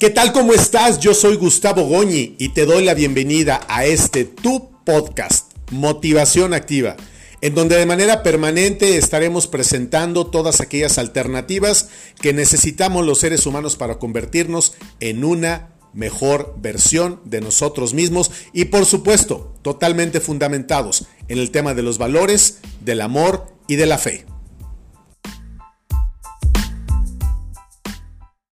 ¿Qué tal? ¿Cómo estás? Yo soy Gustavo Goñi y te doy la bienvenida a este tu podcast, Motivación Activa, en donde de manera permanente estaremos presentando todas aquellas alternativas que necesitamos los seres humanos para convertirnos en una mejor versión de nosotros mismos y por supuesto totalmente fundamentados en el tema de los valores, del amor y de la fe.